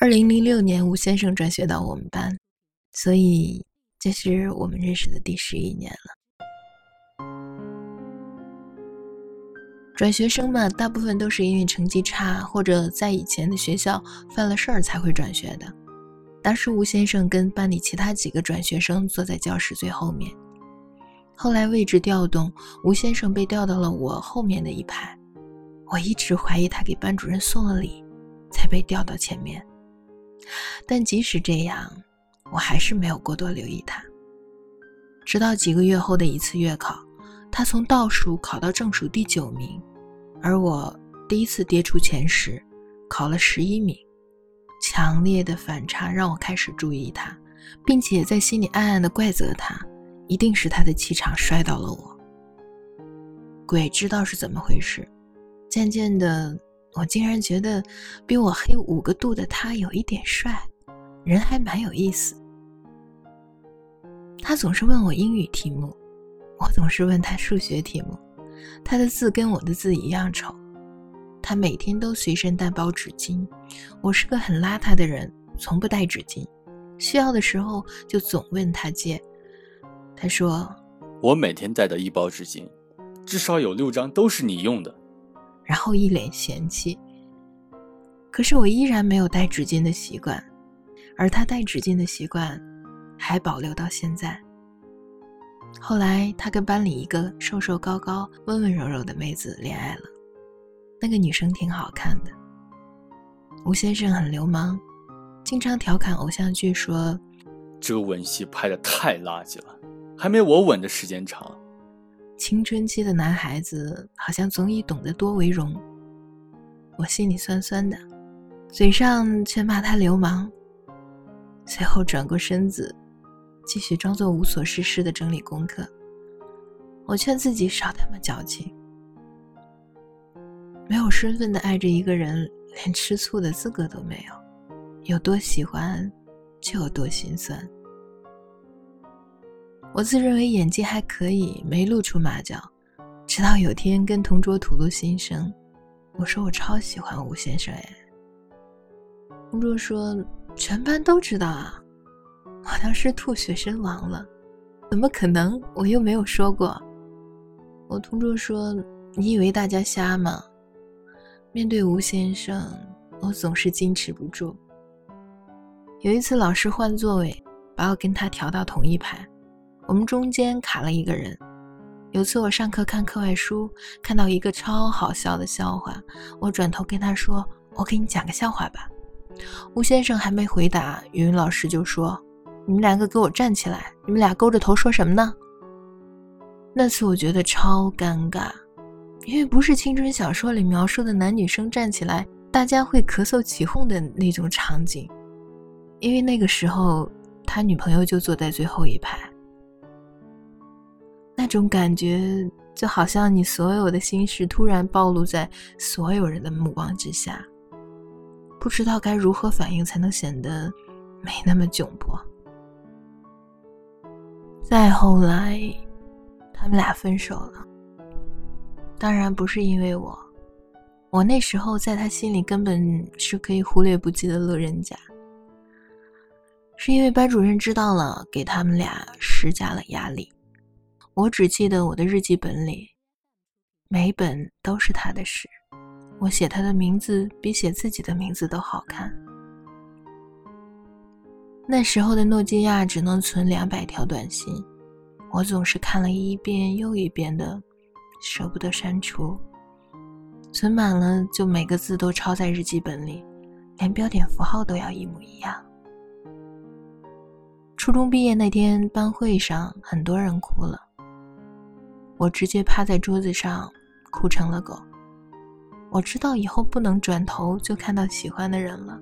二零零六年，吴先生转学到我们班，所以这是我们认识的第十一年了。转学生嘛，大部分都是因为成绩差或者在以前的学校犯了事儿才会转学的。当时吴先生跟班里其他几个转学生坐在教室最后面。后来位置调动，吴先生被调到了我后面的一排。我一直怀疑他给班主任送了礼，才被调到前面。但即使这样，我还是没有过多留意他。直到几个月后的一次月考，他从倒数考到正数第九名，而我第一次跌出前十，考了十一名。强烈的反差让我开始注意他，并且在心里暗暗的怪责他，一定是他的气场摔倒了我。鬼知道是怎么回事，渐渐的。我竟然觉得比我黑五个度的他有一点帅，人还蛮有意思。他总是问我英语题目，我总是问他数学题目。他的字跟我的字一样丑。他每天都随身带包纸巾。我是个很邋遢的人，从不带纸巾，需要的时候就总问他借。他说：“我每天带的一包纸巾，至少有六张都是你用的。”然后一脸嫌弃。可是我依然没有带纸巾的习惯，而他带纸巾的习惯还保留到现在。后来他跟班里一个瘦瘦高高、温温柔柔的妹子恋爱了，那个女生挺好看的。吴先生很流氓，经常调侃偶像剧说：“这个吻戏拍的太垃圾了，还没我吻的时间长。”青春期的男孩子好像总以懂得多为荣，我心里酸酸的，嘴上却骂他流氓。随后转过身子，继续装作无所事事的整理功课。我劝自己少他妈矫情，没有身份的爱着一个人，连吃醋的资格都没有。有多喜欢，就有多心酸。我自认为演技还可以，没露出马脚。直到有天跟同桌吐露心声，我说我超喜欢吴先生哎。同桌说全班都知道啊。我当时吐血身亡了，怎么可能？我又没有说过。我同桌说你以为大家瞎吗？面对吴先生，我总是矜持不住。有一次老师换座位，把我跟他调到同一排。我们中间卡了一个人。有次我上课看课外书，看到一个超好笑的笑话，我转头跟他说：“我给你讲个笑话吧。”吴先生还没回答，语文老师就说：“你们两个给我站起来！你们俩勾着头说什么呢？”那次我觉得超尴尬，因为不是青春小说里描述的男女生站起来，大家会咳嗽起哄的那种场景。因为那个时候他女朋友就坐在最后一排。那种感觉就好像你所有的心事突然暴露在所有人的目光之下，不知道该如何反应才能显得没那么窘迫。再后来，他们俩分手了。当然不是因为我，我那时候在他心里根本是可以忽略不计的路人甲，是因为班主任知道了，给他们俩施加了压力。我只记得我的日记本里，每本都是他的事。我写他的名字比写自己的名字都好看。那时候的诺基亚只能存两百条短信，我总是看了一遍又一遍的，舍不得删除。存满了就每个字都抄在日记本里，连标点符号都要一模一样。初中毕业那天班会上，很多人哭了。我直接趴在桌子上，哭成了狗。我知道以后不能转头就看到喜欢的人了，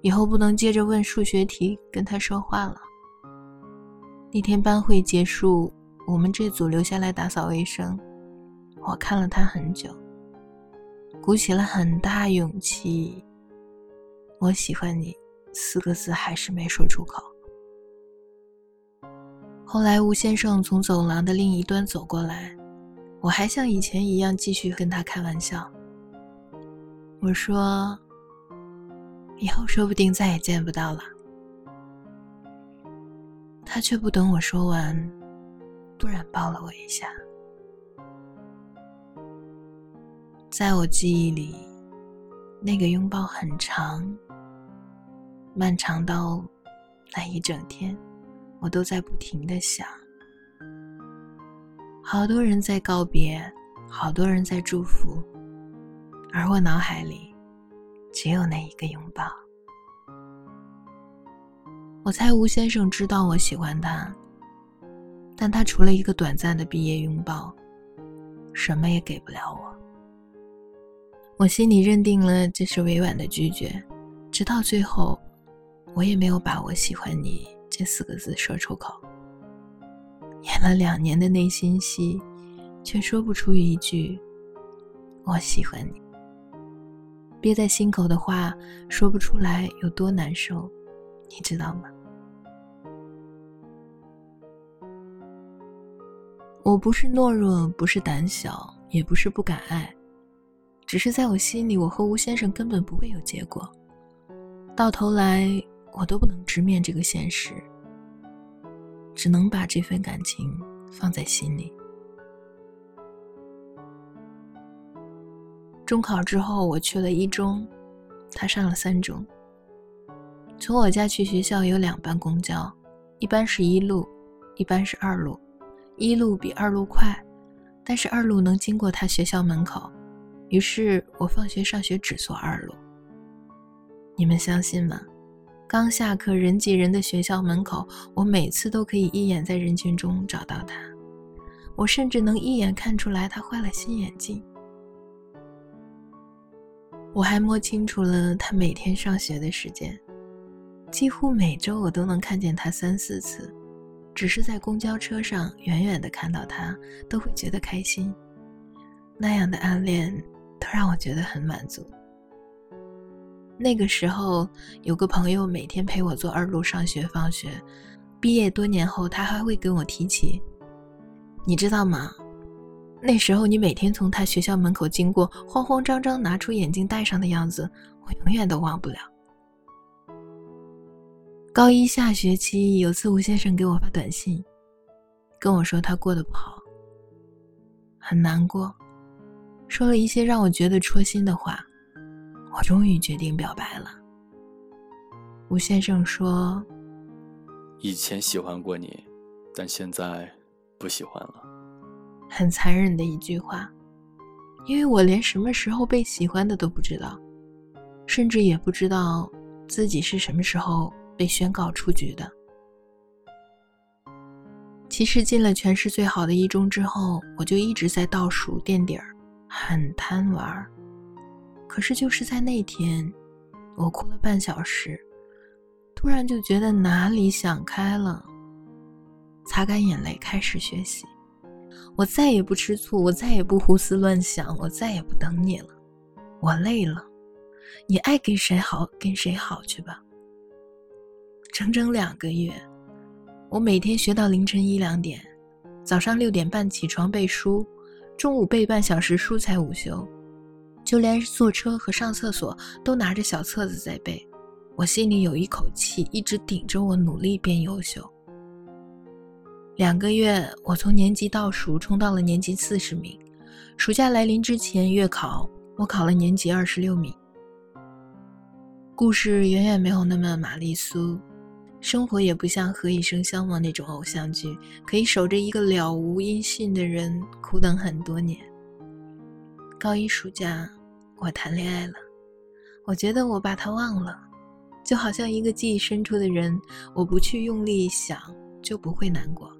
以后不能接着问数学题跟他说话了。那天班会结束，我们这组留下来打扫卫生。我看了他很久，鼓起了很大勇气。我喜欢你，四个字还是没说出口。后来，吴先生从走廊的另一端走过来，我还像以前一样继续跟他开玩笑。我说：“以后说不定再也见不到了。他却不等我说完，突然抱了我一下。在我记忆里，那个拥抱很长，漫长到那一整天，我都在不停的想。好多人在告别，好多人在祝福，而我脑海里只有那一个拥抱。我猜吴先生知道我喜欢他，但他除了一个短暂的毕业拥抱，什么也给不了我。我心里认定了这是委婉的拒绝，直到最后，我也没有把我喜欢你这四个字说出口。演了两年的内心戏，却说不出一句“我喜欢你”。憋在心口的话说不出来，有多难受，你知道吗？我不是懦弱，不是胆小，也不是不敢爱，只是在我心里，我和吴先生根本不会有结果。到头来，我都不能直面这个现实，只能把这份感情放在心里。中考之后，我去了一中，他上了三中。从我家去学校有两班公交，一班是一路，一班是二路。一路比二路快，但是二路能经过他学校门口，于是我放学上学只坐二路。你们相信吗？刚下课人挤人的学校门口，我每次都可以一眼在人群中找到他，我甚至能一眼看出来他换了新眼镜。我还摸清楚了他每天上学的时间，几乎每周我都能看见他三四次。只是在公交车上远远的看到他，都会觉得开心。那样的暗恋，都让我觉得很满足。那个时候，有个朋友每天陪我坐二路上学放学，毕业多年后，他还会跟我提起。你知道吗？那时候你每天从他学校门口经过，慌慌张张拿出眼镜戴上的样子，我永远都忘不了。高一下学期，有次吴先生给我发短信，跟我说他过得不好，很难过，说了一些让我觉得戳心的话。我终于决定表白了。吴先生说：“以前喜欢过你，但现在不喜欢了。”很残忍的一句话，因为我连什么时候被喜欢的都不知道，甚至也不知道自己是什么时候。被宣告出局的。其实进了全市最好的一中之后，我就一直在倒数垫底儿，很贪玩。可是就是在那天，我哭了半小时，突然就觉得哪里想开了，擦干眼泪开始学习。我再也不吃醋，我再也不胡思乱想，我再也不等你了。我累了，你爱跟谁好跟谁好去吧。整整两个月，我每天学到凌晨一两点，早上六点半起床背书，中午背半小时书才午休，就连坐车和上厕所都拿着小册子在背。我心里有一口气一直顶着我努力变优秀。两个月，我从年级倒数冲到了年级四十名。暑假来临之前，月考我考了年级二十六名。故事远远没有那么玛丽苏。生活也不像《何以笙箫默》那种偶像剧，可以守着一个了无音信的人苦等很多年。高一暑假，我谈恋爱了，我觉得我把他忘了，就好像一个记忆深处的人，我不去用力想就不会难过。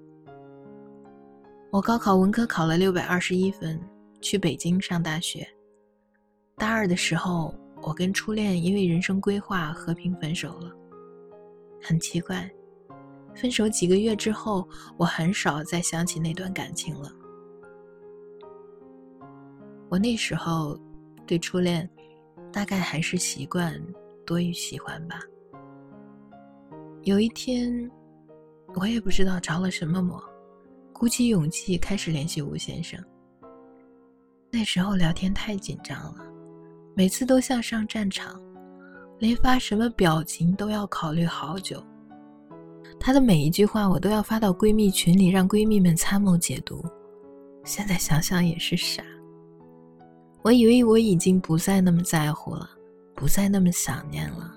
我高考文科考了六百二十一分，去北京上大学。大二的时候，我跟初恋因为人生规划和平分手了。很奇怪，分手几个月之后，我很少再想起那段感情了。我那时候对初恋，大概还是习惯多于喜欢吧。有一天，我也不知道着了什么魔，鼓起勇气开始联系吴先生。那时候聊天太紧张了，每次都像上战场。连发什么表情都要考虑好久。她的每一句话我都要发到闺蜜群里，让闺蜜们参谋解读。现在想想也是傻。我以为我已经不再那么在乎了，不再那么想念了。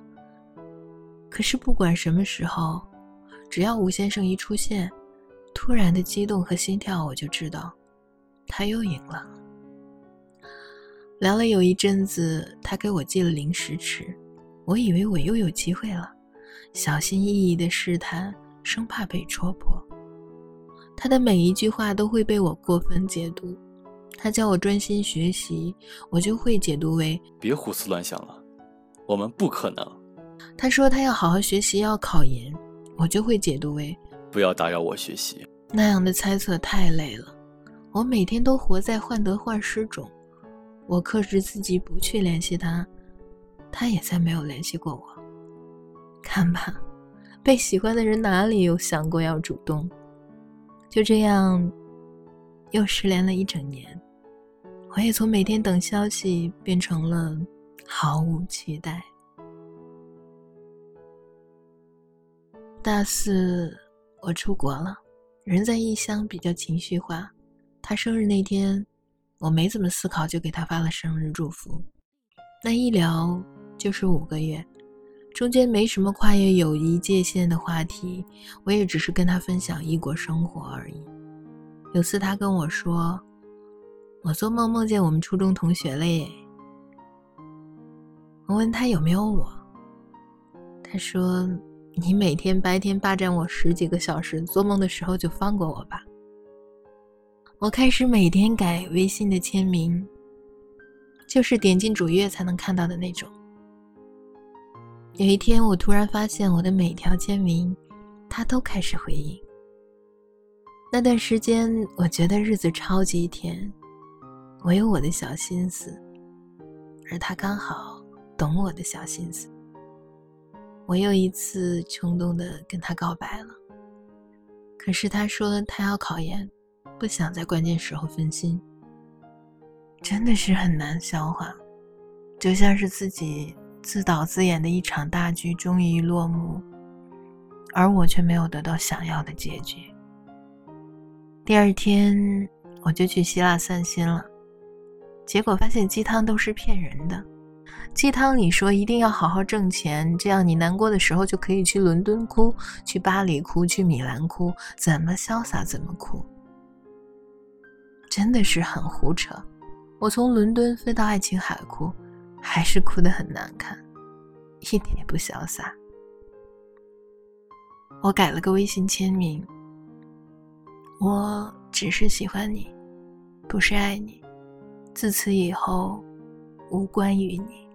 可是不管什么时候，只要吴先生一出现，突然的激动和心跳，我就知道他又赢了。聊了有一阵子，他给我寄了零食吃，我以为我又有机会了，小心翼翼的试探，生怕被戳破。他的每一句话都会被我过分解读。他叫我专心学习，我就会解读为别胡思乱想了，我们不可能。他说他要好好学习，要考研，我就会解读为不要打扰我学习。那样的猜测太累了，我每天都活在患得患失中。我克制自己不去联系他，他也再没有联系过我。看吧，被喜欢的人哪里有想过要主动？就这样，又失联了一整年。我也从每天等消息变成了毫无期待。大四，我出国了，人在异乡比较情绪化。他生日那天，我没怎么思考就给他发了生日祝福。那一聊就是五个月，中间没什么跨越友谊界限的话题，我也只是跟他分享异国生活而已。有次他跟我说。我做梦梦见我们初中同学了耶。我问他有没有我，他说：“你每天白天霸占我十几个小时，做梦的时候就放过我吧。”我开始每天改微信的签名，就是点进主页才能看到的那种。有一天，我突然发现我的每条签名，他都开始回应。那段时间，我觉得日子超级甜。我有我的小心思，而他刚好懂我的小心思。我又一次冲动的跟他告白了，可是他说他要考研，不想在关键时候分心。真的是很难消化，就像是自己自导自演的一场大剧终于落幕，而我却没有得到想要的结局。第二天我就去希腊散心了。结果发现鸡汤都是骗人的。鸡汤里说一定要好好挣钱，这样你难过的时候就可以去伦敦哭，去巴黎哭，去米兰哭，怎么潇洒怎么哭。真的是很胡扯。我从伦敦飞到爱琴海哭，还是哭得很难看，一点也不潇洒。我改了个微信签名，我只是喜欢你，不是爱你。自此以后，无关于你。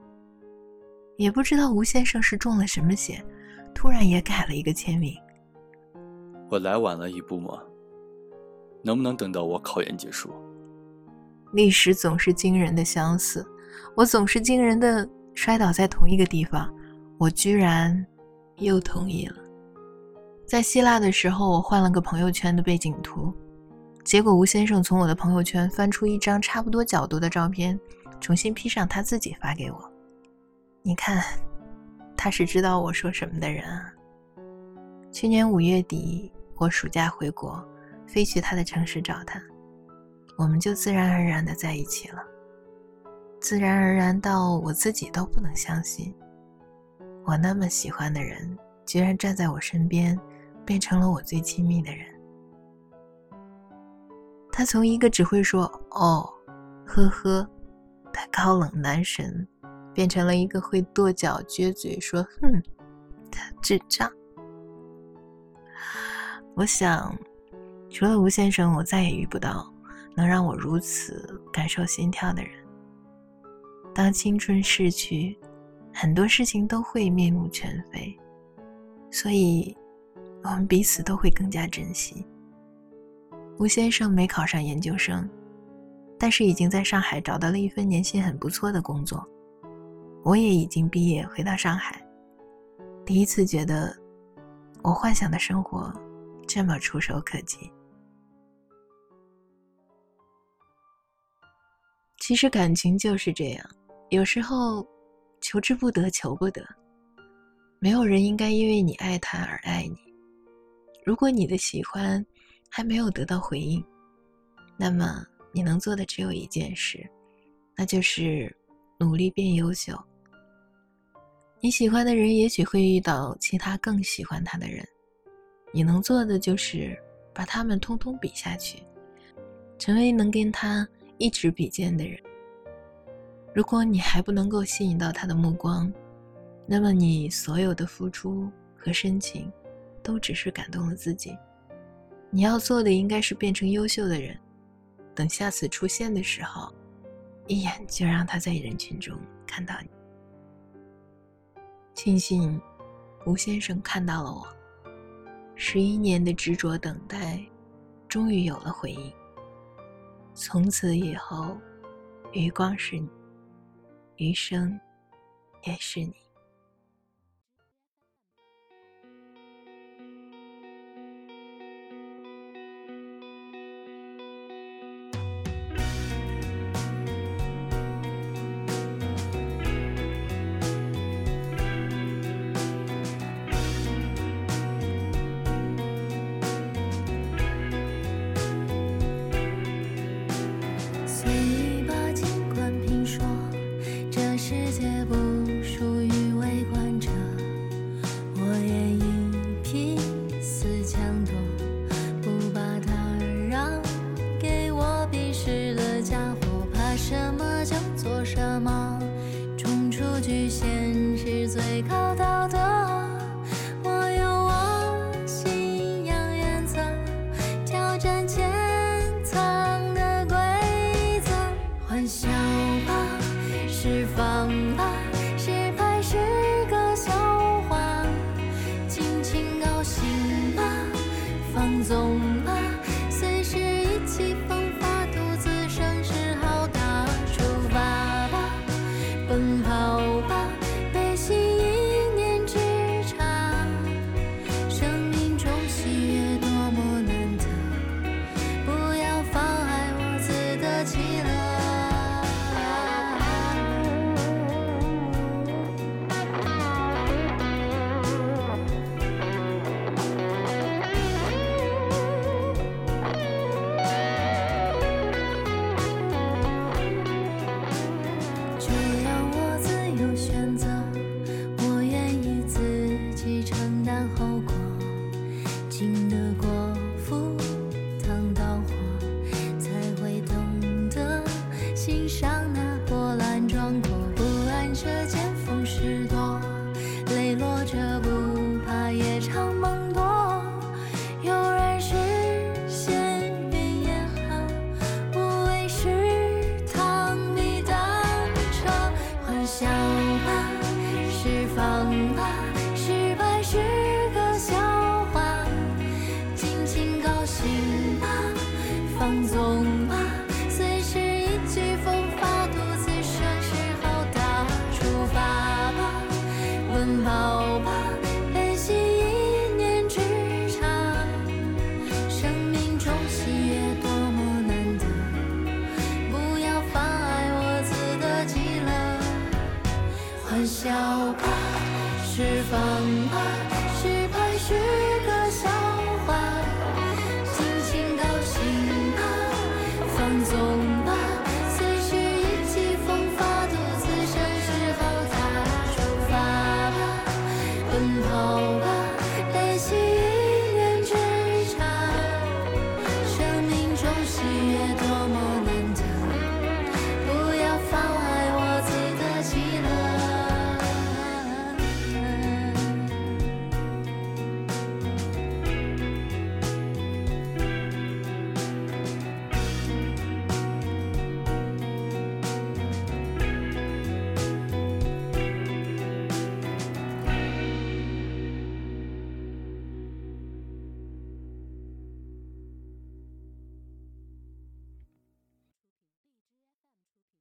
也不知道吴先生是中了什么邪，突然也改了一个签名。我来晚了一步吗？能不能等到我考研结束？历史总是惊人的相似，我总是惊人的摔倒在同一个地方，我居然又同意了。在希腊的时候，我换了个朋友圈的背景图。结果吴先生从我的朋友圈翻出一张差不多角度的照片，重新 P 上他自己发给我。你看，他是知道我说什么的人啊。去年五月底，我暑假回国，飞去他的城市找他，我们就自然而然的在一起了。自然而然到我自己都不能相信，我那么喜欢的人，居然站在我身边，变成了我最亲密的人。他从一个只会说“哦，呵呵”的高冷男神，变成了一个会跺脚、撅嘴说“哼”的智障。我想，除了吴先生，我再也遇不到能让我如此感受心跳的人。当青春逝去，很多事情都会面目全非，所以我们彼此都会更加珍惜。吴先生没考上研究生，但是已经在上海找到了一份年薪很不错的工作。我也已经毕业回到上海，第一次觉得我幻想的生活这么触手可及。其实感情就是这样，有时候求之不得，求不得。没有人应该因为你爱他而爱你。如果你的喜欢还没有得到回应，那么你能做的只有一件事，那就是努力变优秀。你喜欢的人也许会遇到其他更喜欢他的人，你能做的就是把他们通通比下去，成为能跟他一直比肩的人。如果你还不能够吸引到他的目光，那么你所有的付出和深情，都只是感动了自己。你要做的应该是变成优秀的人，等下次出现的时候，一眼就让他在人群中看到你。庆幸吴先生看到了我，十一年的执着等待，终于有了回应。从此以后，余光是你，余生也是你。